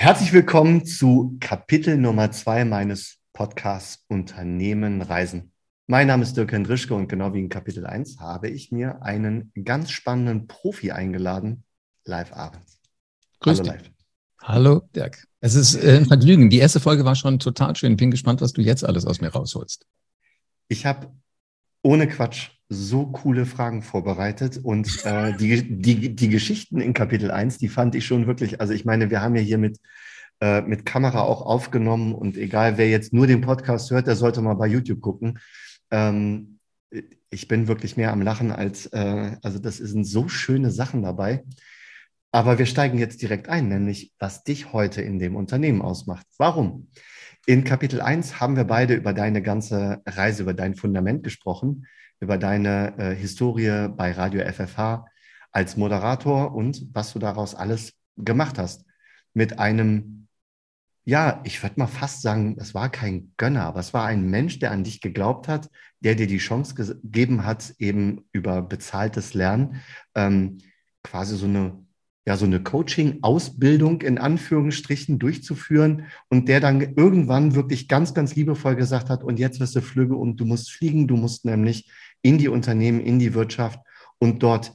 Herzlich willkommen zu Kapitel Nummer zwei meines Podcasts Unternehmen Reisen. Mein Name ist Dirk Hendrischke und genau wie in Kapitel 1 habe ich mir einen ganz spannenden Profi eingeladen, Live Ahrens. Grüß Hallo, Live. Hallo, Dirk. Es ist äh, ein Vergnügen. Die erste Folge war schon total schön. Bin gespannt, was du jetzt alles aus mir rausholst. Ich habe ohne Quatsch so coole Fragen vorbereitet und äh, die, die, die Geschichten in Kapitel 1, die fand ich schon wirklich, also ich meine, wir haben ja hier mit, äh, mit Kamera auch aufgenommen und egal, wer jetzt nur den Podcast hört, der sollte mal bei YouTube gucken. Ähm, ich bin wirklich mehr am Lachen als, äh, also das sind so schöne Sachen dabei. Aber wir steigen jetzt direkt ein, nämlich was dich heute in dem Unternehmen ausmacht. Warum? In Kapitel 1 haben wir beide über deine ganze Reise, über dein Fundament gesprochen über deine äh, Historie bei Radio FFH als Moderator und was du daraus alles gemacht hast. Mit einem, ja, ich würde mal fast sagen, es war kein Gönner, aber es war ein Mensch, der an dich geglaubt hat, der dir die Chance gegeben hat, eben über bezahltes Lernen ähm, quasi so eine ja, so eine Coaching-Ausbildung in Anführungsstrichen durchzuführen und der dann irgendwann wirklich ganz, ganz liebevoll gesagt hat, und jetzt wirst du flügge und du musst fliegen, du musst nämlich in die Unternehmen, in die Wirtschaft und dort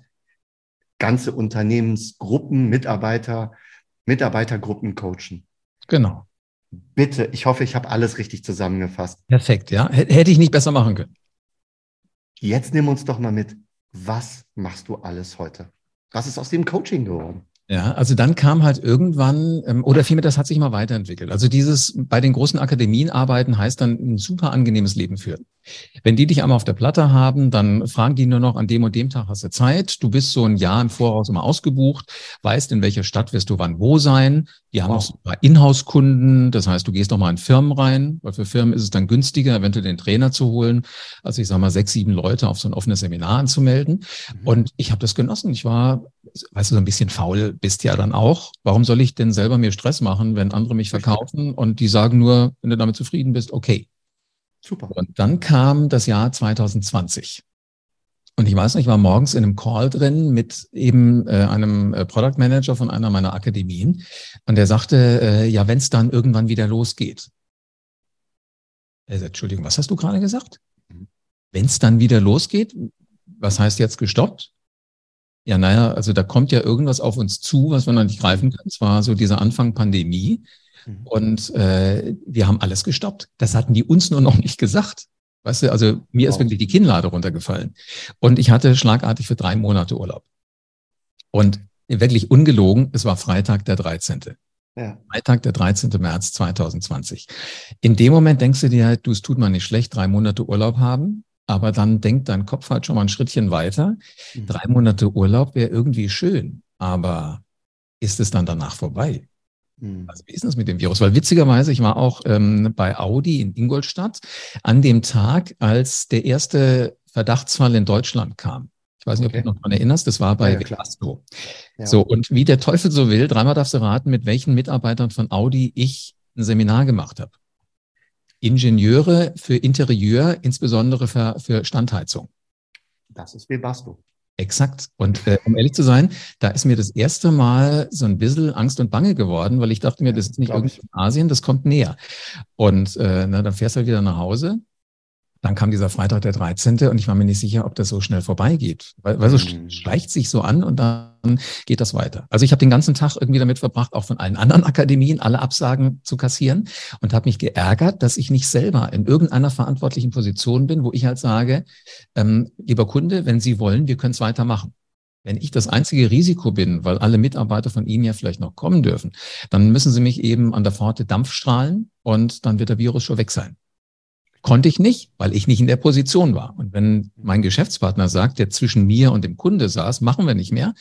ganze Unternehmensgruppen, Mitarbeiter, Mitarbeitergruppen coachen. Genau. Bitte, ich hoffe, ich habe alles richtig zusammengefasst. Perfekt, ja. Hätte ich nicht besser machen können. Jetzt nimm uns doch mal mit. Was machst du alles heute? Was ist aus dem Coaching geworden? Ja, also dann kam halt irgendwann, ähm, oder vielmehr, das hat sich mal weiterentwickelt. Also dieses bei den großen Akademien arbeiten heißt dann ein super angenehmes Leben führen. Wenn die dich einmal auf der Platte haben, dann fragen die nur noch, an dem und dem Tag hast du Zeit. Du bist so ein Jahr im Voraus immer ausgebucht, weißt, in welcher Stadt wirst du wann wo sein. Die haben wow. auch so ein paar Inhouse-Kunden. Das heißt, du gehst noch mal in Firmen rein, weil für Firmen ist es dann günstiger, eventuell den Trainer zu holen, als ich sag mal sechs, sieben Leute auf so ein offenes Seminar anzumelden. Mhm. Und ich habe das genossen. Ich war, weißt du, so ein bisschen faul bist ja dann auch. Warum soll ich denn selber mir Stress machen, wenn andere mich verkaufen und die sagen nur, wenn du damit zufrieden bist, okay. Super. Und dann kam das Jahr 2020. Und ich weiß noch, ich war morgens in einem Call drin mit eben äh, einem äh, Product Manager von einer meiner Akademien. Und der sagte, äh, ja, wenn es dann irgendwann wieder losgeht. Er sagt, Entschuldigung, was hast du gerade gesagt? Mhm. Wenn es dann wieder losgeht, was heißt jetzt gestoppt? Ja, naja, also da kommt ja irgendwas auf uns zu, was wir noch nicht greifen können. Es war so dieser Anfang Pandemie. Mhm. Und äh, wir haben alles gestoppt. Das hatten die uns nur noch nicht gesagt. Weißt du, also mir wow. ist wirklich die Kinnlade runtergefallen. Und ich hatte schlagartig für drei Monate Urlaub. Und wirklich ungelogen, es war Freitag der 13. Ja. Freitag, der 13. März 2020. In dem Moment denkst du dir, du, es tut mir nicht schlecht, drei Monate Urlaub haben, aber dann denkt dein Kopf halt schon mal ein Schrittchen weiter. Mhm. Drei Monate Urlaub wäre irgendwie schön, aber ist es dann danach vorbei? Hm. Also wie ist das mit dem Virus? Weil witzigerweise, ich war auch ähm, bei Audi in Ingolstadt an dem Tag, als der erste Verdachtsfall in Deutschland kam. Ich weiß nicht, okay. ob du noch daran erinnerst, das war bei ja, Velasco. Ja. So, und wie der Teufel so will, dreimal darfst du raten, mit welchen Mitarbeitern von Audi ich ein Seminar gemacht habe. Ingenieure für Interieur, insbesondere für, für Standheizung. Das ist Webasto. Exakt. Und äh, um ehrlich zu sein, da ist mir das erste Mal so ein bisschen Angst und Bange geworden, weil ich dachte mir, das ist nicht irgendwie in Asien, das kommt näher. Und äh, na, dann fährst du halt wieder nach Hause dann kam dieser Freitag der 13. und ich war mir nicht sicher, ob das so schnell vorbeigeht. Weil, weil so mhm. schleicht sich so an und dann geht das weiter. Also ich habe den ganzen Tag irgendwie damit verbracht, auch von allen anderen Akademien alle Absagen zu kassieren und habe mich geärgert, dass ich nicht selber in irgendeiner verantwortlichen Position bin, wo ich halt sage, ähm, lieber Kunde, wenn Sie wollen, wir können es weitermachen. Wenn ich das einzige Risiko bin, weil alle Mitarbeiter von Ihnen ja vielleicht noch kommen dürfen, dann müssen Sie mich eben an der Pforte Dampf strahlen und dann wird der Virus schon weg sein. Konnte ich nicht, weil ich nicht in der Position war. Und wenn mein Geschäftspartner sagt, der zwischen mir und dem Kunde saß, machen wir nicht mehr,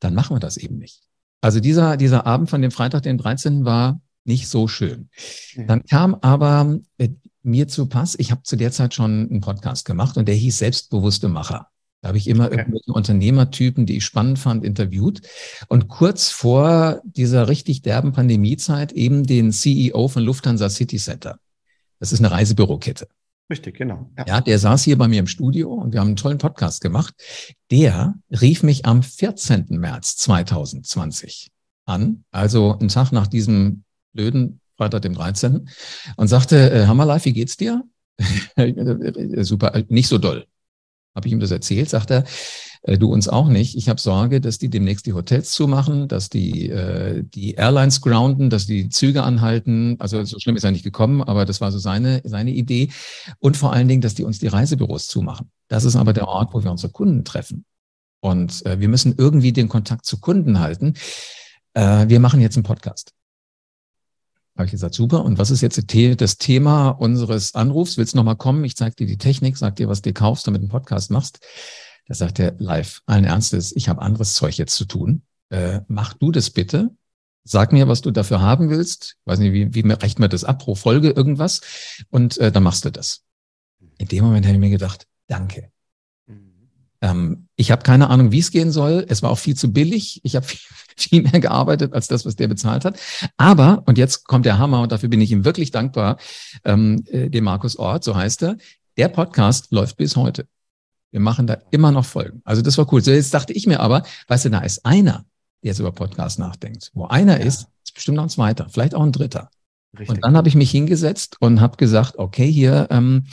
dann machen wir das eben nicht. Also dieser, dieser Abend von dem Freitag, den 13. war nicht so schön. Dann kam aber äh, mir zu Pass, ich habe zu der Zeit schon einen Podcast gemacht und der hieß Selbstbewusste Macher. Da habe ich immer okay. irgendwelche Unternehmertypen, die ich spannend fand, interviewt. Und kurz vor dieser richtig derben Pandemiezeit eben den CEO von Lufthansa City Center. Das ist eine Reisebürokette. Richtig, genau. Ja. ja, der saß hier bei mir im Studio und wir haben einen tollen Podcast gemacht. Der rief mich am 14. März 2020 an, also einen Tag nach diesem blöden Freitag, dem 13. und sagte, äh, Hammer Live, wie geht's dir? Super, nicht so doll. Habe ich ihm das erzählt, sagt er, äh, du uns auch nicht. Ich habe Sorge, dass die demnächst die Hotels zumachen, dass die, äh, die Airlines grounden, dass die Züge anhalten. Also so schlimm ist er nicht gekommen, aber das war so seine, seine Idee. Und vor allen Dingen, dass die uns die Reisebüros zumachen. Das ist aber der Ort, wo wir unsere Kunden treffen. Und äh, wir müssen irgendwie den Kontakt zu Kunden halten. Äh, wir machen jetzt einen Podcast. Habe ich gesagt, super. Und was ist jetzt das Thema unseres Anrufs? Willst du nochmal kommen? Ich zeige dir die Technik, sag dir, was du kaufst, damit du einen Podcast machst. Da sagt er live, allen Ernstes, ich habe anderes Zeug jetzt zu tun. Äh, mach du das bitte. Sag mir, was du dafür haben willst. Ich weiß nicht, wie, wie rechnet man das ab pro Folge irgendwas? Und äh, dann machst du das. In dem Moment habe ich mir gedacht, danke. Ähm, ich habe keine Ahnung, wie es gehen soll. Es war auch viel zu billig. Ich habe viel, viel mehr gearbeitet als das, was der bezahlt hat. Aber, und jetzt kommt der Hammer, und dafür bin ich ihm wirklich dankbar, ähm, äh, dem Markus Ort, so heißt er. Der Podcast läuft bis heute. Wir machen da immer noch Folgen. Also das war cool. So, jetzt dachte ich mir aber, weißt du, da ist einer, der jetzt über Podcast nachdenkt. Wo einer ja. ist, ist bestimmt noch ein zweiter, vielleicht auch ein dritter. Richtig. Und dann habe ich mich hingesetzt und habe gesagt, okay, hier, ähm,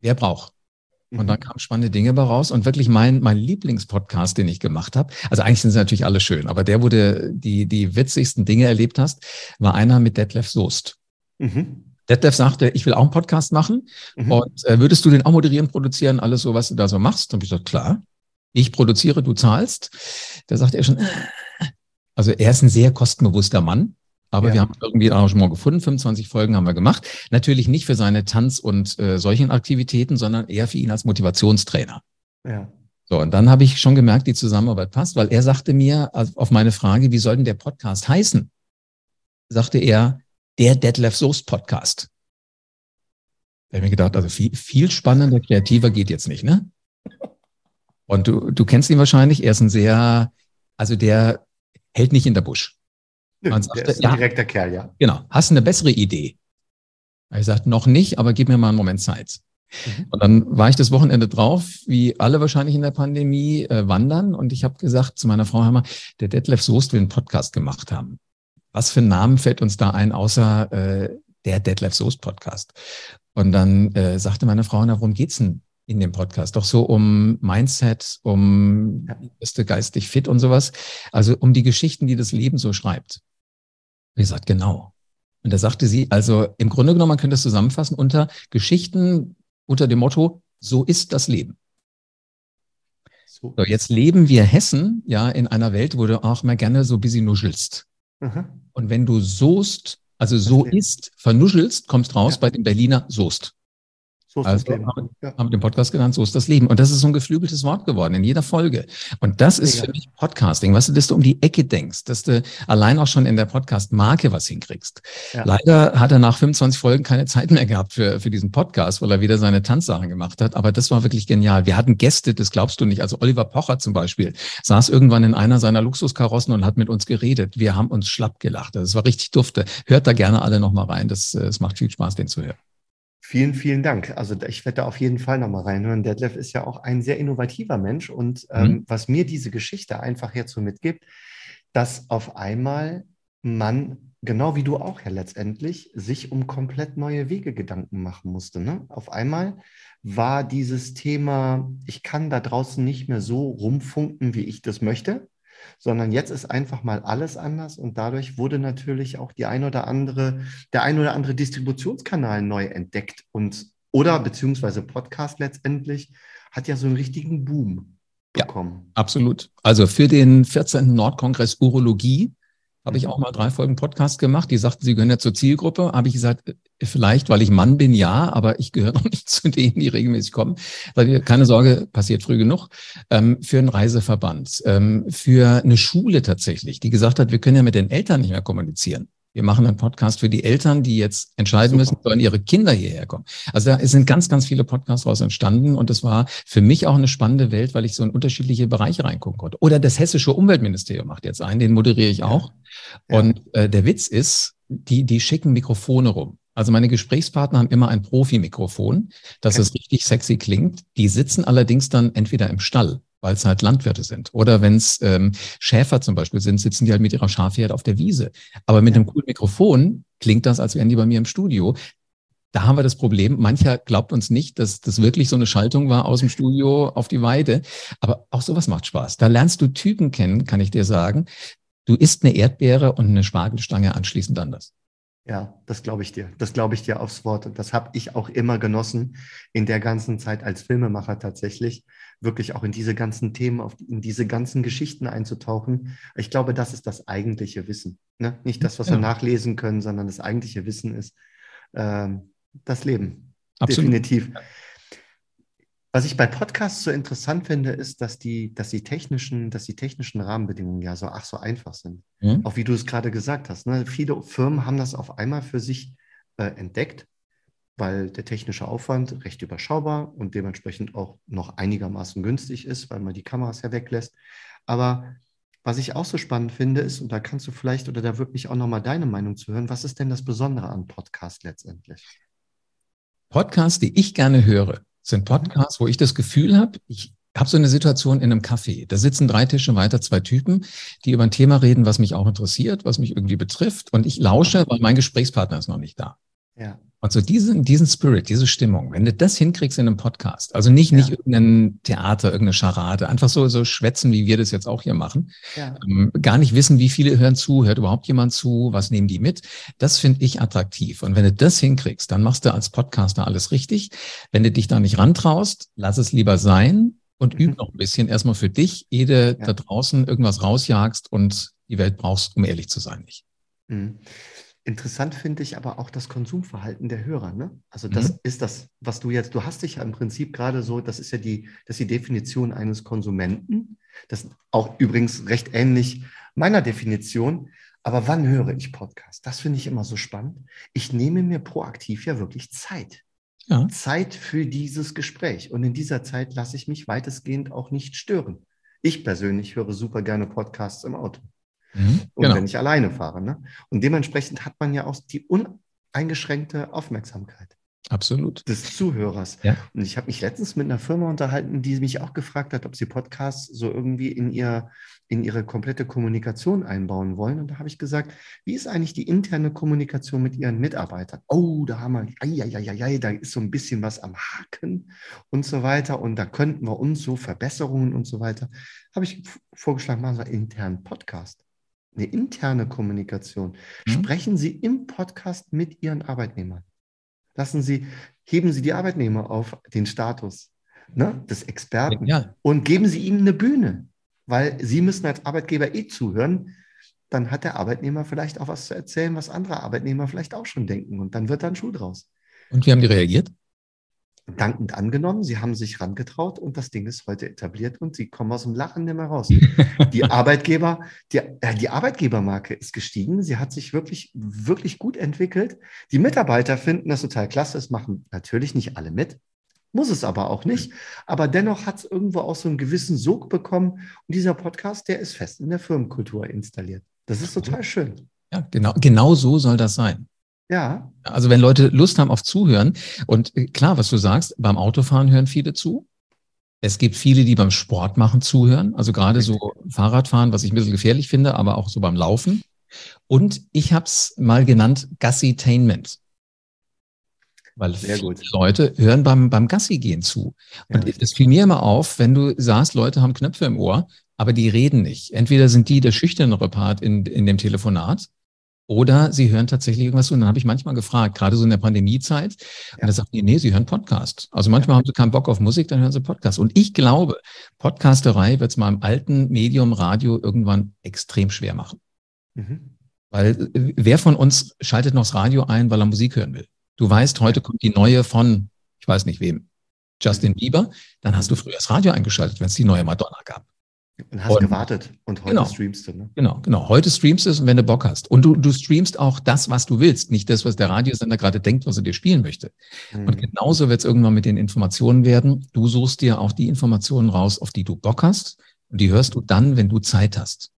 wer braucht? Und dann mhm. kamen spannende Dinge bei raus. Und wirklich mein, mein Lieblingspodcast, den ich gemacht habe, also eigentlich sind sie natürlich alle schön, aber der, wo du die, die witzigsten Dinge erlebt hast, war einer mit Detlef Soest. Mhm. Detlef sagte, ich will auch einen Podcast machen. Mhm. Und äh, würdest du den auch moderieren, produzieren, alles so, was du da so machst? Und ich gesagt, klar. Ich produziere, du zahlst. Da sagte er schon, äh. also er ist ein sehr kostenbewusster Mann. Aber ja. wir haben irgendwie ein Arrangement gefunden. 25 Folgen haben wir gemacht. Natürlich nicht für seine Tanz- und äh, solchen Aktivitäten, sondern eher für ihn als Motivationstrainer. Ja. So, und dann habe ich schon gemerkt, die Zusammenarbeit passt, weil er sagte mir auf meine Frage, wie soll denn der Podcast heißen? Sagte er, der Detlef Soest Podcast. Da habe ich mir gedacht, also viel, viel spannender, kreativer geht jetzt nicht, ne? Und du, du kennst ihn wahrscheinlich, er ist ein sehr, also der hält nicht in der Busch. Man sagte, der ist ein direkter Kerl, ja. Genau. Hast du eine bessere Idee? Er sagt, noch nicht, aber gib mir mal einen Moment Zeit. Mhm. Und dann war ich das Wochenende drauf, wie alle wahrscheinlich in der Pandemie, äh, wandern. Und ich habe gesagt zu meiner Frau Hammer, der Detlef Soest will einen Podcast gemacht haben. Was für ein Namen fällt uns da ein, außer äh, der Detlef Soest Podcast? Und dann äh, sagte meine Frau, na, worum geht's denn in dem Podcast? Doch so um Mindset, um bist du geistig fit und sowas. Also um die Geschichten, die das Leben so schreibt. Wie gesagt, genau. Und da sagte sie, also im Grunde genommen, man könnte es zusammenfassen unter Geschichten unter dem Motto, so ist das Leben. So. jetzt leben wir Hessen ja in einer Welt, wo du auch mal gerne so ein bisschen nuschelst. Mhm. Und wenn du soest, also so ist, vernuschelst, kommst raus ja. bei dem Berliner Soest. So ist also, das Leben. Haben, ja. haben den Podcast genannt, so ist das Leben. Und das ist so ein geflügeltes Wort geworden in jeder Folge. Und das ist ja. für mich Podcasting. Weißt du, dass du um die Ecke denkst, dass du allein auch schon in der Podcast-Marke was hinkriegst. Ja. Leider hat er nach 25 Folgen keine Zeit mehr gehabt für, für diesen Podcast, weil er wieder seine Tanzsachen gemacht hat. Aber das war wirklich genial. Wir hatten Gäste, das glaubst du nicht. Also Oliver Pocher zum Beispiel saß irgendwann in einer seiner Luxuskarossen und hat mit uns geredet. Wir haben uns schlapp gelacht. Das war richtig dufte. Hört da gerne alle nochmal rein. Das, es macht viel Spaß, den zu hören. Vielen, vielen Dank. Also ich werde da auf jeden Fall nochmal reinhören. Detlef ist ja auch ein sehr innovativer Mensch und ähm, mhm. was mir diese Geschichte einfach jetzt so mitgibt, dass auf einmal man, genau wie du auch ja letztendlich, sich um komplett neue Wege Gedanken machen musste. Ne? Auf einmal war dieses Thema, ich kann da draußen nicht mehr so rumfunken, wie ich das möchte sondern jetzt ist einfach mal alles anders und dadurch wurde natürlich auch die ein oder andere, der ein oder andere Distributionskanal neu entdeckt und oder beziehungsweise Podcast letztendlich hat ja so einen richtigen Boom bekommen. Ja, absolut. Also für den 14. Nordkongress Urologie habe ich auch mal drei Folgen Podcast gemacht. Die sagten, sie gehören ja zur Zielgruppe. Habe ich gesagt, äh, vielleicht, weil ich Mann bin, ja, aber ich gehöre noch nicht zu denen, die regelmäßig kommen. Keine Sorge, passiert früh genug. Ähm, für einen Reiseverband, ähm, für eine Schule tatsächlich, die gesagt hat, wir können ja mit den Eltern nicht mehr kommunizieren. Wir machen einen Podcast für die Eltern, die jetzt entscheiden Super. müssen, sollen ihre Kinder hierher kommen. Also da sind ganz, ganz viele Podcasts daraus entstanden und das war für mich auch eine spannende Welt, weil ich so in unterschiedliche Bereiche reingucken konnte. Oder das hessische Umweltministerium macht jetzt einen, den moderiere ich auch. Ja. Und äh, der Witz ist, die, die schicken Mikrofone rum. Also meine Gesprächspartner haben immer ein Profi-Mikrofon, dass okay. es richtig sexy klingt. Die sitzen allerdings dann entweder im Stall weil es halt Landwirte sind. Oder wenn es ähm, Schäfer zum Beispiel sind, sitzen die halt mit ihrer Schafherde auf der Wiese. Aber mit ja. einem coolen Mikrofon klingt das, als wären die bei mir im Studio. Da haben wir das Problem, mancher glaubt uns nicht, dass das wirklich so eine Schaltung war aus dem Studio auf die Weide. Aber auch sowas macht Spaß. Da lernst du Typen kennen, kann ich dir sagen. Du isst eine Erdbeere und eine Spargelstange anschließend anders. Ja, das glaube ich dir. Das glaube ich dir aufs Wort. Und das habe ich auch immer genossen in der ganzen Zeit als Filmemacher tatsächlich, wirklich auch in diese ganzen Themen, auf, in diese ganzen Geschichten einzutauchen. Ich glaube, das ist das eigentliche Wissen. Ne? Nicht das, was ja. wir nachlesen können, sondern das eigentliche Wissen ist, ähm, das Leben. Absolut. Definitiv. Was ich bei Podcasts so interessant finde, ist, dass die, dass die technischen, dass die technischen Rahmenbedingungen ja so ach so einfach sind. Mhm. Auch wie du es gerade gesagt hast. Ne? Viele Firmen haben das auf einmal für sich äh, entdeckt, weil der technische Aufwand recht überschaubar und dementsprechend auch noch einigermaßen günstig ist, weil man die Kameras ja weglässt. Aber was ich auch so spannend finde, ist, und da kannst du vielleicht oder da wirklich auch nochmal deine Meinung zu hören, was ist denn das Besondere an Podcast letztendlich? Podcasts, die ich gerne höre, sind Podcasts, wo ich das Gefühl habe, ich habe so eine Situation in einem Café. Da sitzen drei Tische weiter zwei Typen, die über ein Thema reden, was mich auch interessiert, was mich irgendwie betrifft. Und ich lausche, weil mein Gesprächspartner ist noch nicht da. Ja. Und so diesen, diesen Spirit, diese Stimmung, wenn du das hinkriegst in einem Podcast, also nicht, ja. nicht irgendein Theater, irgendeine Scharade, einfach so, so schwätzen, wie wir das jetzt auch hier machen, ja. ähm, gar nicht wissen, wie viele hören zu, hört überhaupt jemand zu, was nehmen die mit, das finde ich attraktiv. Und wenn du das hinkriegst, dann machst du als Podcaster alles richtig. Wenn du dich da nicht rantraust, lass es lieber sein und mhm. üb noch ein bisschen erstmal für dich, ehe du ja. da draußen irgendwas rausjagst und die Welt brauchst, um ehrlich zu sein, nicht. Mhm. Interessant finde ich aber auch das Konsumverhalten der Hörer. Ne? Also das mhm. ist das, was du jetzt, du hast dich ja im Prinzip gerade so, das ist ja die, das ist die Definition eines Konsumenten. Das ist auch übrigens recht ähnlich meiner Definition. Aber wann höre ich Podcast? Das finde ich immer so spannend. Ich nehme mir proaktiv ja wirklich Zeit. Ja. Zeit für dieses Gespräch. Und in dieser Zeit lasse ich mich weitestgehend auch nicht stören. Ich persönlich höre super gerne Podcasts im Auto. Mhm, und genau. wenn ich alleine fahre. Ne? Und dementsprechend hat man ja auch die uneingeschränkte Aufmerksamkeit. Absolut. Des Zuhörers. Ja. Und ich habe mich letztens mit einer Firma unterhalten, die mich auch gefragt hat, ob sie Podcasts so irgendwie in, ihr, in ihre komplette Kommunikation einbauen wollen. Und da habe ich gesagt, wie ist eigentlich die interne Kommunikation mit ihren Mitarbeitern? Oh, da haben wir, ai, ai, ai, ai, da ist so ein bisschen was am Haken und so weiter. Und da könnten wir uns so Verbesserungen und so weiter. Habe ich vorgeschlagen, machen wir einen internen Podcast eine interne Kommunikation. Mhm. Sprechen Sie im Podcast mit Ihren Arbeitnehmern. Lassen Sie, heben Sie die Arbeitnehmer auf den Status ne, des Experten ja. und geben Sie ihnen eine Bühne, weil Sie müssen als Arbeitgeber eh zuhören. Dann hat der Arbeitnehmer vielleicht auch was zu erzählen, was andere Arbeitnehmer vielleicht auch schon denken. Und dann wird da ein Schuh draus. Und wie haben die reagiert? Dankend angenommen. Sie haben sich rangetraut und das Ding ist heute etabliert und sie kommen aus dem Lachen nicht mehr raus. Die Arbeitgeber, die, äh, die Arbeitgebermarke ist gestiegen. Sie hat sich wirklich, wirklich gut entwickelt. Die Mitarbeiter finden das total klasse. Es machen natürlich nicht alle mit. Muss es aber auch nicht. Aber dennoch hat es irgendwo auch so einen gewissen Sog bekommen. Und dieser Podcast, der ist fest in der Firmenkultur installiert. Das ist total schön. Ja, genau, genau so soll das sein. Ja. Also wenn Leute Lust haben auf Zuhören und äh, klar, was du sagst, beim Autofahren hören viele zu. Es gibt viele, die beim Sport machen zuhören, also gerade so Fahrradfahren, was ich ein bisschen gefährlich finde, aber auch so beim Laufen. Und ich habe es mal genannt Gassitainment. Weil Sehr viele gut. Leute hören beim, beim Gassi gehen zu. Und es ja. fiel mir immer auf, wenn du sagst, Leute haben Knöpfe im Ohr, aber die reden nicht. Entweder sind die der schüchternere Part in, in dem Telefonat oder sie hören tatsächlich irgendwas und dann habe ich manchmal gefragt, gerade so in der Pandemiezeit, und ja. da sagt die, nee, sie hören Podcast. Also manchmal ja. haben sie keinen Bock auf Musik, dann hören sie Podcast. Und ich glaube, Podcasterei wird es mal im alten Medium Radio irgendwann extrem schwer machen. Mhm. Weil äh, wer von uns schaltet noch das Radio ein, weil er Musik hören will? Du weißt, heute kommt die neue von, ich weiß nicht wem, Justin mhm. Bieber, dann hast du früher das Radio eingeschaltet, wenn es die neue Madonna gab. Und hast und, gewartet und heute genau, streamst du. Ne? Genau, genau. Heute streamst du es, wenn du Bock hast. Und du, du streamst auch das, was du willst, nicht das, was der Radiosender gerade denkt, was er dir spielen möchte. Mhm. Und genauso wird es irgendwann mit den Informationen werden. Du suchst dir auch die Informationen raus, auf die du Bock hast. Und die hörst du dann, wenn du Zeit hast.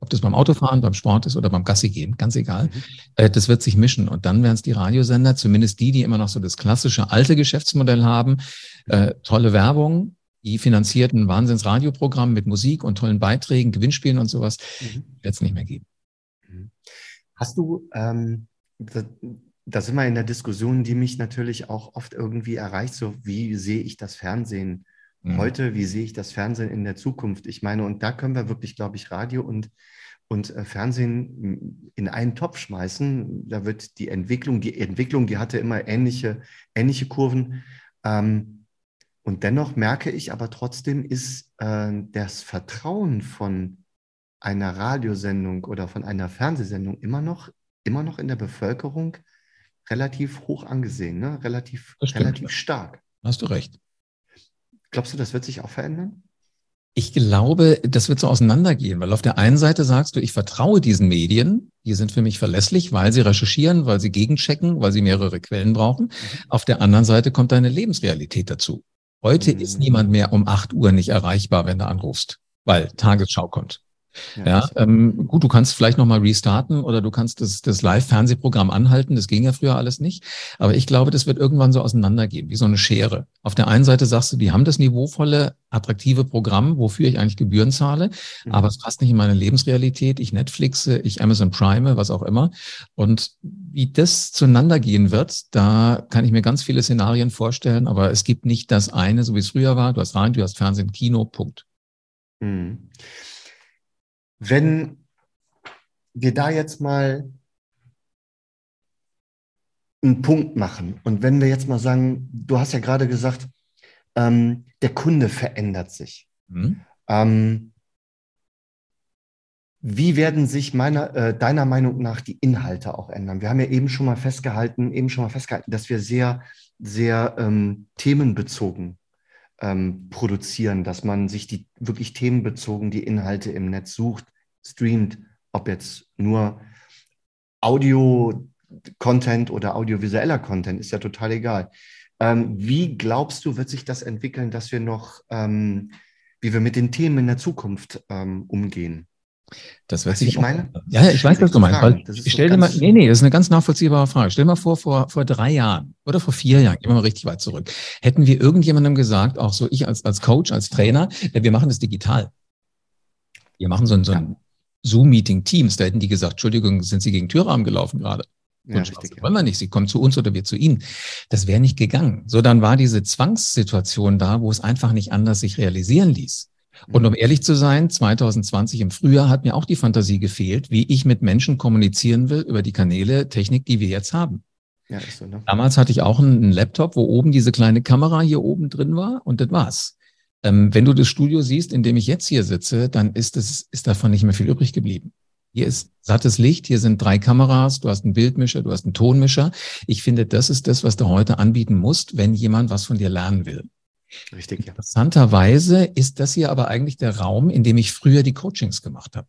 Ob das beim Autofahren, beim Sport ist oder beim Gassi gehen, ganz egal. Mhm. Äh, das wird sich mischen. Und dann werden es die Radiosender, zumindest die, die immer noch so das klassische alte Geschäftsmodell haben, äh, tolle Werbung, Die finanzierten Wahnsinnsradioprogramm mit Musik und tollen Beiträgen, Gewinnspielen und sowas, mhm. wird es nicht mehr geben. Mhm. Hast du, ähm, da, da sind wir in der Diskussion, die mich natürlich auch oft irgendwie erreicht, so wie sehe ich das Fernsehen mhm. heute, wie sehe ich das Fernsehen in der Zukunft? Ich meine, und da können wir wirklich, glaube ich, Radio und und äh, Fernsehen in einen Topf schmeißen. Da wird die Entwicklung, die Entwicklung, die hatte immer ähnliche, ähnliche Kurven. Ähm, und dennoch merke ich aber trotzdem, ist äh, das Vertrauen von einer Radiosendung oder von einer Fernsehsendung immer noch, immer noch in der Bevölkerung relativ hoch angesehen, ne? relativ, relativ stark. Hast du recht. Glaubst du, das wird sich auch verändern? Ich glaube, das wird so auseinandergehen, weil auf der einen Seite sagst du, ich vertraue diesen Medien, die sind für mich verlässlich, weil sie recherchieren, weil sie gegenchecken, weil sie mehrere Quellen brauchen. Mhm. Auf der anderen Seite kommt deine Lebensrealität dazu. Heute ist niemand mehr um acht Uhr nicht erreichbar, wenn du anrufst, weil Tagesschau kommt. Ja, ja ähm, gut, du kannst vielleicht nochmal restarten oder du kannst das, das Live-Fernsehprogramm anhalten. Das ging ja früher alles nicht. Aber ich glaube, das wird irgendwann so auseinandergehen, wie so eine Schere. Auf der einen Seite sagst du, die haben das niveauvolle, attraktive Programm, wofür ich eigentlich Gebühren zahle, mhm. aber es passt nicht in meine Lebensrealität. Ich Netflixe, ich Amazon Prime, was auch immer. Und wie das zueinander gehen wird, da kann ich mir ganz viele Szenarien vorstellen, aber es gibt nicht das eine, so wie es früher war. Du hast Radio, du hast Fernsehen, Kino, Punkt. Mhm. Wenn wir da jetzt mal einen Punkt machen und wenn wir jetzt mal sagen, du hast ja gerade gesagt, ähm, der Kunde verändert sich. Mhm. Ähm, wie werden sich meiner, äh, deiner Meinung nach die Inhalte auch ändern? Wir haben ja eben schon mal festgehalten, eben schon mal festgehalten, dass wir sehr, sehr ähm, themenbezogen ähm, produzieren, dass man sich die wirklich themenbezogen die Inhalte im Netz sucht, streamt, ob jetzt nur Audio-Content oder audiovisueller Content, ist ja total egal. Ähm, wie glaubst du, wird sich das entwickeln, dass wir noch, ähm, wie wir mit den Themen in der Zukunft ähm, umgehen? Das wird sich. Ich meine? Ja, ja, ich weiß, was du meinst. Weil ich so stell dir mal, nee, nee, das ist eine ganz nachvollziehbare Frage. Stell dir mal vor, vor, vor drei Jahren oder vor vier Jahren, gehen wir mal richtig weit zurück, hätten wir irgendjemandem gesagt, auch so ich als, als Coach, als Trainer, ja, wir machen das digital. Wir machen so ein, so ein Zoom-Meeting Teams, da hätten die gesagt, Entschuldigung, sind Sie gegen Türrahmen gelaufen gerade? Ja, richtig, ja. wollen wir nicht, Sie kommen zu uns oder wir zu Ihnen. Das wäre nicht gegangen. So, dann war diese Zwangssituation da, wo es einfach nicht anders sich realisieren ließ. Und um ehrlich zu sein, 2020 im Frühjahr hat mir auch die Fantasie gefehlt, wie ich mit Menschen kommunizieren will über die Kanäle, Technik, die wir jetzt haben. Ja, ist so, ne? Damals hatte ich auch einen, Laptop, wo oben diese kleine Kamera hier oben drin war und das war's. Ähm, wenn du das Studio siehst, in dem ich jetzt hier sitze, dann ist es, ist davon nicht mehr viel übrig geblieben. Hier ist sattes Licht, hier sind drei Kameras, du hast einen Bildmischer, du hast einen Tonmischer. Ich finde, das ist das, was du heute anbieten musst, wenn jemand was von dir lernen will. Richtig, ja. Interessanterweise ist das hier aber eigentlich der Raum, in dem ich früher die Coachings gemacht habe.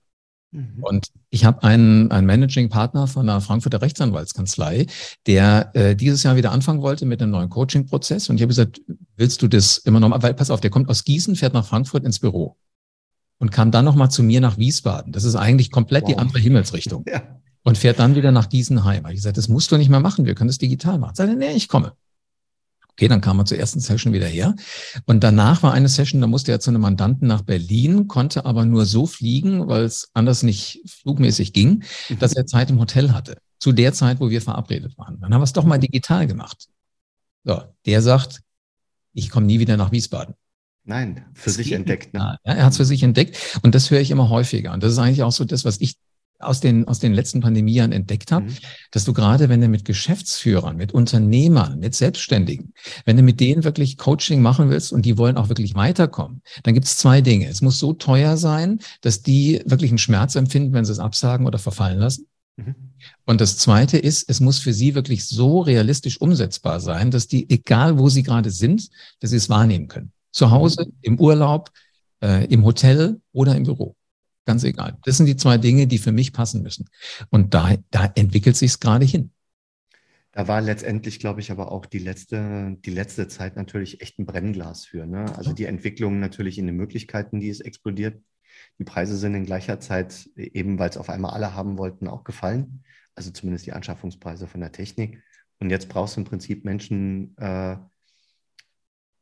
Mhm. Und ich habe einen, einen Managing Partner von einer Frankfurter Rechtsanwaltskanzlei, der äh, dieses Jahr wieder anfangen wollte mit einem neuen Coaching-Prozess. Und ich habe gesagt, willst du das immer noch mal, weil pass auf, der kommt aus Gießen, fährt nach Frankfurt ins Büro und kam dann noch mal zu mir nach Wiesbaden. Das ist eigentlich komplett wow. die andere Himmelsrichtung. Ja. Und fährt dann wieder nach Gießen heim. Ich gesagt, das musst du nicht mehr machen, wir können das digital machen. Sagt er, nee, ich komme. Okay, dann kam er zur ersten Session wieder her. Und danach war eine Session, da musste er zu einem Mandanten nach Berlin, konnte aber nur so fliegen, weil es anders nicht flugmäßig ging, mhm. dass er Zeit im Hotel hatte. Zu der Zeit, wo wir verabredet waren. Dann haben wir es doch mal digital gemacht. So, der sagt, ich komme nie wieder nach Wiesbaden. Nein, für das sich entdeckt. Ne? Ja, er hat es für sich entdeckt und das höre ich immer häufiger. Und das ist eigentlich auch so das, was ich aus den, aus den letzten Pandemiejahren entdeckt habe, mhm. dass du gerade, wenn du mit Geschäftsführern, mit Unternehmern, mit Selbstständigen, wenn du mit denen wirklich Coaching machen willst und die wollen auch wirklich weiterkommen, dann gibt es zwei Dinge. Es muss so teuer sein, dass die wirklich einen Schmerz empfinden, wenn sie es absagen oder verfallen lassen. Mhm. Und das zweite ist, es muss für sie wirklich so realistisch umsetzbar sein, dass die, egal wo sie gerade sind, dass sie es wahrnehmen können. Zu Hause, mhm. im Urlaub, äh, im Hotel oder im Büro. Ganz egal. Das sind die zwei Dinge, die für mich passen müssen. Und da, da entwickelt sich es gerade hin. Da war letztendlich, glaube ich, aber auch die letzte, die letzte Zeit natürlich echt ein Brennglas für. Ne? Also die Entwicklung natürlich in den Möglichkeiten, die es explodiert. Die Preise sind in gleicher Zeit, eben weil es auf einmal alle haben wollten, auch gefallen. Also zumindest die Anschaffungspreise von der Technik. Und jetzt brauchst du im Prinzip Menschen, äh,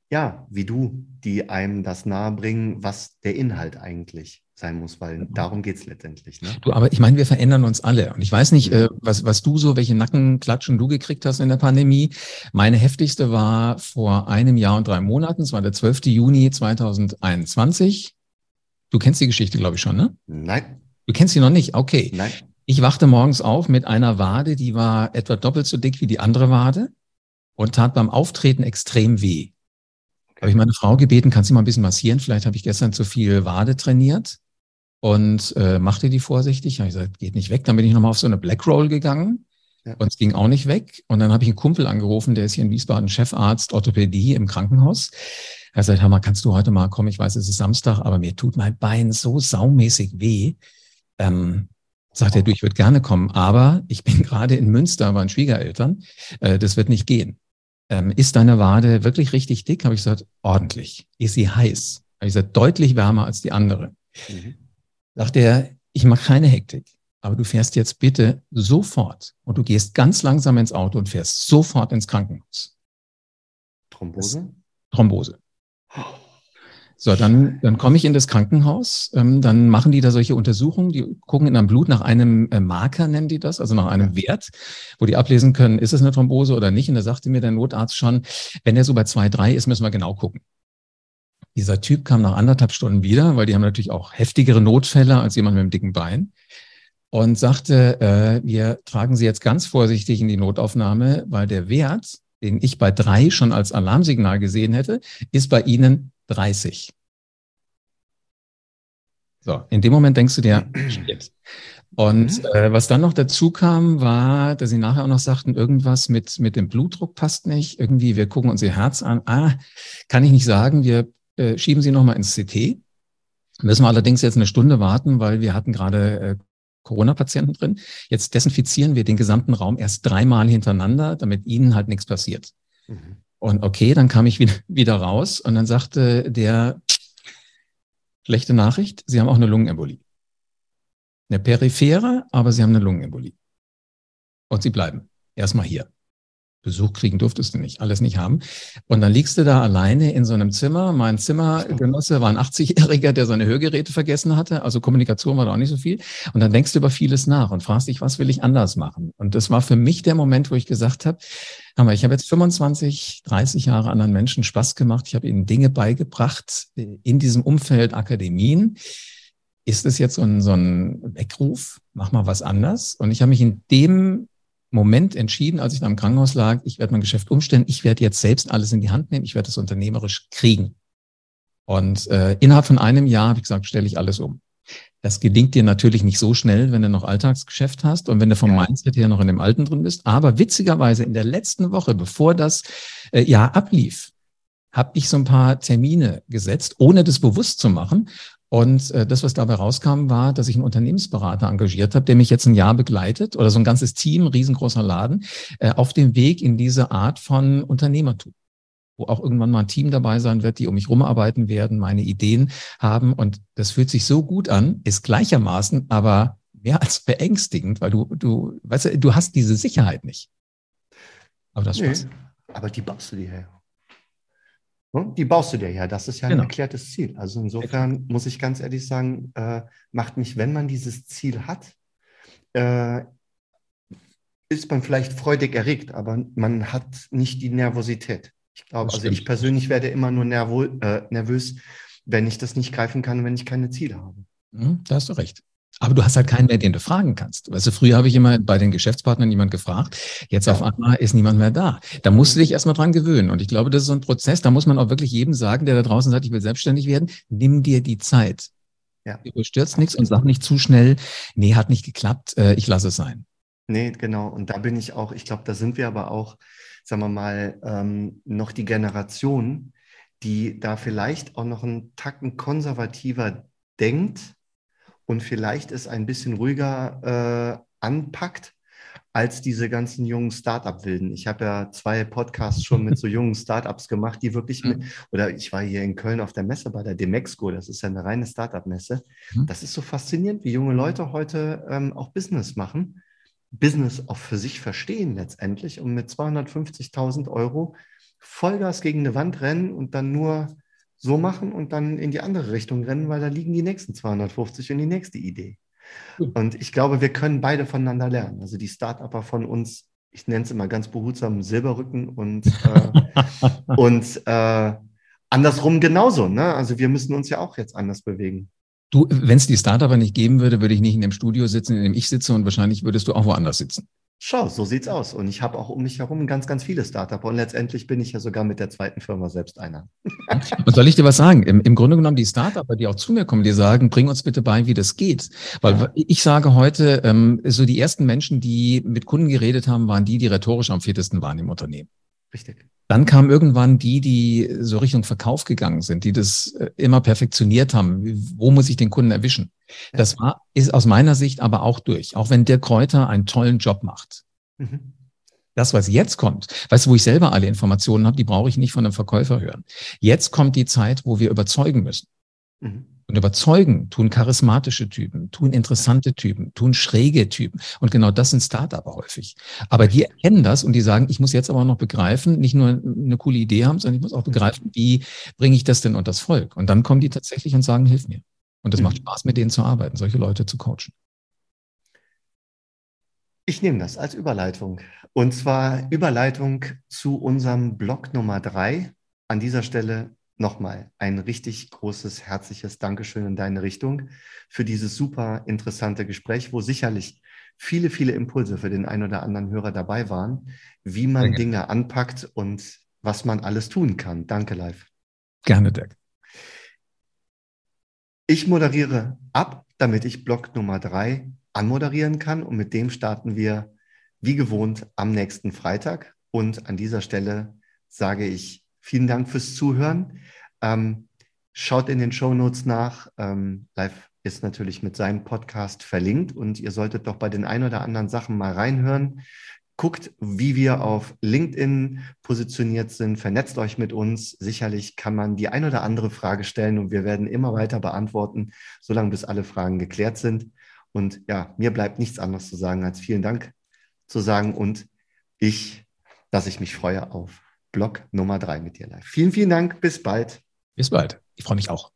ja, wie du, die einem das nahebringen, was der Inhalt eigentlich sein muss, weil mhm. darum geht es letztendlich. Ne? Du, aber ich meine, wir verändern uns alle. Und ich weiß nicht, äh, was, was du so, welche Nackenklatschen du gekriegt hast in der Pandemie. Meine heftigste war vor einem Jahr und drei Monaten. Es war der 12. Juni 2021. Du kennst die Geschichte, glaube ich, schon, ne? Nein. Du kennst sie noch nicht? Okay. Nein. Ich wachte morgens auf mit einer Wade, die war etwa doppelt so dick wie die andere Wade und tat beim Auftreten extrem weh. Okay. Habe ich meine Frau gebeten, kannst du mal ein bisschen massieren? Vielleicht habe ich gestern zu viel Wade trainiert und äh, machte die vorsichtig. Habe ich gesagt, geht nicht weg. Dann bin ich nochmal auf so eine Black Roll gegangen ja. und es ging auch nicht weg. Und dann habe ich einen Kumpel angerufen, der ist hier in Wiesbaden Chefarzt Orthopädie im Krankenhaus. Er sagt, Hammer, kannst du heute mal kommen? Ich weiß, es ist Samstag, aber mir tut mein Bein so saumäßig weh. Ähm, sagt er, du, ich würde gerne kommen, aber ich bin gerade in Münster bei den Schwiegereltern. Äh, das wird nicht gehen. Ähm, ist deine Wade wirklich richtig dick? Habe ich gesagt, ordentlich. Ist sie heiß? Habe ich gesagt, deutlich wärmer als die andere. Mhm. Sagt er, ich mache keine Hektik, aber du fährst jetzt bitte sofort und du gehst ganz langsam ins Auto und fährst sofort ins Krankenhaus. Thrombose? Das, Thrombose. So, dann, dann komme ich in das Krankenhaus, ähm, dann machen die da solche Untersuchungen, die gucken in einem Blut nach einem äh, Marker, nennen die das, also nach einem Wert, wo die ablesen können, ist es eine Thrombose oder nicht. Und da sagte mir der Notarzt schon, wenn der so bei zwei, drei ist, müssen wir genau gucken. Dieser Typ kam nach anderthalb Stunden wieder, weil die haben natürlich auch heftigere Notfälle als jemand mit einem dicken Bein und sagte, äh, wir tragen Sie jetzt ganz vorsichtig in die Notaufnahme, weil der Wert, den ich bei drei schon als Alarmsignal gesehen hätte, ist bei Ihnen 30. So, in dem Moment denkst du dir, shit. Und mhm. äh, was dann noch dazu kam, war, dass sie nachher auch noch sagten, irgendwas mit, mit dem Blutdruck passt nicht. Irgendwie, wir gucken uns ihr Herz an. Ah, kann ich nicht sagen, wir äh, schieben sie nochmal ins CT. Müssen wir allerdings jetzt eine Stunde warten, weil wir hatten gerade äh, Corona-Patienten drin. Jetzt desinfizieren wir den gesamten Raum erst dreimal hintereinander, damit ihnen halt nichts passiert. Mhm. Und okay, dann kam ich wieder, wieder raus und dann sagte der, schlechte Nachricht, Sie haben auch eine Lungenembolie. Eine periphere, aber Sie haben eine Lungenembolie. Und Sie bleiben erstmal hier. Besuch kriegen durftest du nicht, alles nicht haben. Und dann liegst du da alleine in so einem Zimmer. Mein Zimmergenosse war ein 80-Jähriger, der seine Hörgeräte vergessen hatte. Also Kommunikation war da auch nicht so viel. Und dann denkst du über vieles nach und fragst dich, was will ich anders machen? Und das war für mich der Moment, wo ich gesagt habe, ich habe jetzt 25, 30 Jahre anderen Menschen Spaß gemacht. Ich habe ihnen Dinge beigebracht in diesem Umfeld Akademien. Ist es jetzt so ein, so ein Weckruf? Mach mal was anders. Und ich habe mich in dem Moment entschieden, als ich da im Krankenhaus lag, ich werde mein Geschäft umstellen, ich werde jetzt selbst alles in die Hand nehmen, ich werde es unternehmerisch kriegen. Und äh, innerhalb von einem Jahr habe ich gesagt, stelle ich alles um. Das gelingt dir natürlich nicht so schnell, wenn du noch Alltagsgeschäft hast und wenn du vom ja. Mindset her noch in dem Alten drin bist. Aber witzigerweise in der letzten Woche, bevor das äh, Jahr ablief, habe ich so ein paar Termine gesetzt, ohne das bewusst zu machen. Und äh, das, was dabei rauskam, war, dass ich einen Unternehmensberater engagiert habe, der mich jetzt ein Jahr begleitet oder so ein ganzes Team, riesengroßer Laden, äh, auf dem Weg in diese Art von Unternehmertum wo auch irgendwann mal ein Team dabei sein wird, die um mich rumarbeiten werden, meine Ideen haben. Und das fühlt sich so gut an, ist gleichermaßen aber mehr als beängstigend, weil du, du, weißt du, du hast diese Sicherheit nicht. Aber das nee, Spaß. Aber die baust du dir her. Ne? Die baust du dir ja, das ist ja genau. ein erklärtes Ziel. Also insofern muss ich ganz ehrlich sagen, äh, macht mich, wenn man dieses Ziel hat, äh, ist man vielleicht freudig erregt, aber man hat nicht die Nervosität. Ich glaube, also ich persönlich werde immer nur nervo äh, nervös, wenn ich das nicht greifen kann, wenn ich keine Ziele habe. Hm, da hast du recht. Aber du hast halt keinen mehr, den du fragen kannst. Weißt du, früher habe ich immer bei den Geschäftspartnern jemand gefragt. Jetzt ja. auf einmal ist niemand mehr da. Da musst du dich erstmal dran gewöhnen. Und ich glaube, das ist so ein Prozess. Da muss man auch wirklich jedem sagen, der da draußen sagt, ich will selbstständig werden. Nimm dir die Zeit. Ja. Du überstürzt nichts und sag nicht zu schnell, nee, hat nicht geklappt, äh, ich lasse es sein. Nee, genau. Und da bin ich auch, ich glaube, da sind wir aber auch, sagen wir mal, ähm, noch die Generation, die da vielleicht auch noch einen Tacken konservativer denkt und vielleicht es ein bisschen ruhiger äh, anpackt als diese ganzen jungen Startup-Wilden. Ich habe ja zwei Podcasts schon mit so jungen Startups gemacht, die wirklich mit, oder ich war hier in Köln auf der Messe bei der Demexco, das ist ja eine reine Startup-Messe. Mhm. Das ist so faszinierend, wie junge Leute heute ähm, auch Business machen, Business auch für sich verstehen letztendlich und mit 250.000 Euro Vollgas gegen eine Wand rennen und dann nur so machen und dann in die andere Richtung rennen, weil da liegen die nächsten 250 und die nächste Idee. Und ich glaube, wir können beide voneinander lernen. Also die Start-Upper von uns, ich nenne es immer ganz behutsam Silberrücken und, äh, und äh, andersrum genauso. Ne? Also wir müssen uns ja auch jetzt anders bewegen. Du, wenn es die Startup nicht geben würde, würde ich nicht in dem Studio sitzen, in dem ich sitze und wahrscheinlich würdest du auch woanders sitzen. Schau, so sieht's aus. Und ich habe auch um mich herum ganz, ganz viele Startup. Und letztendlich bin ich ja sogar mit der zweiten Firma selbst einer. Und soll ich dir was sagen? Im, im Grunde genommen die Startup, die auch zu mir kommen, die sagen, bring uns bitte bei, wie das geht. Weil ja. ich sage heute, ähm, so die ersten Menschen, die mit Kunden geredet haben, waren die, die rhetorisch am fittesten waren im Unternehmen. Richtig. Dann kamen irgendwann die, die so Richtung Verkauf gegangen sind, die das äh, immer perfektioniert haben. Wo muss ich den Kunden erwischen? Das war, ist aus meiner Sicht aber auch durch. Auch wenn der Kräuter einen tollen Job macht. Mhm. Das, was jetzt kommt, weißt du, wo ich selber alle Informationen habe, die brauche ich nicht von einem Verkäufer hören. Jetzt kommt die Zeit, wo wir überzeugen müssen. Mhm. Und überzeugen tun charismatische Typen, tun interessante Typen, tun schräge Typen. Und genau das sind Startup häufig. Aber die erkennen das und die sagen, ich muss jetzt aber noch begreifen, nicht nur eine coole Idee haben, sondern ich muss auch begreifen, wie bringe ich das denn unter das Volk? Und dann kommen die tatsächlich und sagen, hilf mir. Und es mhm. macht Spaß, mit denen zu arbeiten, solche Leute zu coachen. Ich nehme das als Überleitung. Und zwar Überleitung zu unserem Blog Nummer drei. An dieser Stelle nochmal ein richtig großes, herzliches Dankeschön in deine Richtung für dieses super interessante Gespräch, wo sicherlich viele, viele Impulse für den einen oder anderen Hörer dabei waren, wie man Danke. Dinge anpackt und was man alles tun kann. Danke, live. Gerne, Dirk. Ich moderiere ab, damit ich Block Nummer drei anmoderieren kann und mit dem starten wir wie gewohnt am nächsten Freitag. Und an dieser Stelle sage ich Vielen Dank fürs Zuhören. Ähm, schaut in den Show Notes nach. Ähm, Live ist natürlich mit seinem Podcast verlinkt und ihr solltet doch bei den ein oder anderen Sachen mal reinhören. Guckt, wie wir auf LinkedIn positioniert sind, vernetzt euch mit uns. Sicherlich kann man die ein oder andere Frage stellen und wir werden immer weiter beantworten, solange bis alle Fragen geklärt sind. Und ja, mir bleibt nichts anderes zu sagen als vielen Dank zu sagen und ich, dass ich mich freue auf Blog Nummer drei mit dir live. Vielen, vielen Dank. Bis bald. Bis bald. Ich freue mich auch.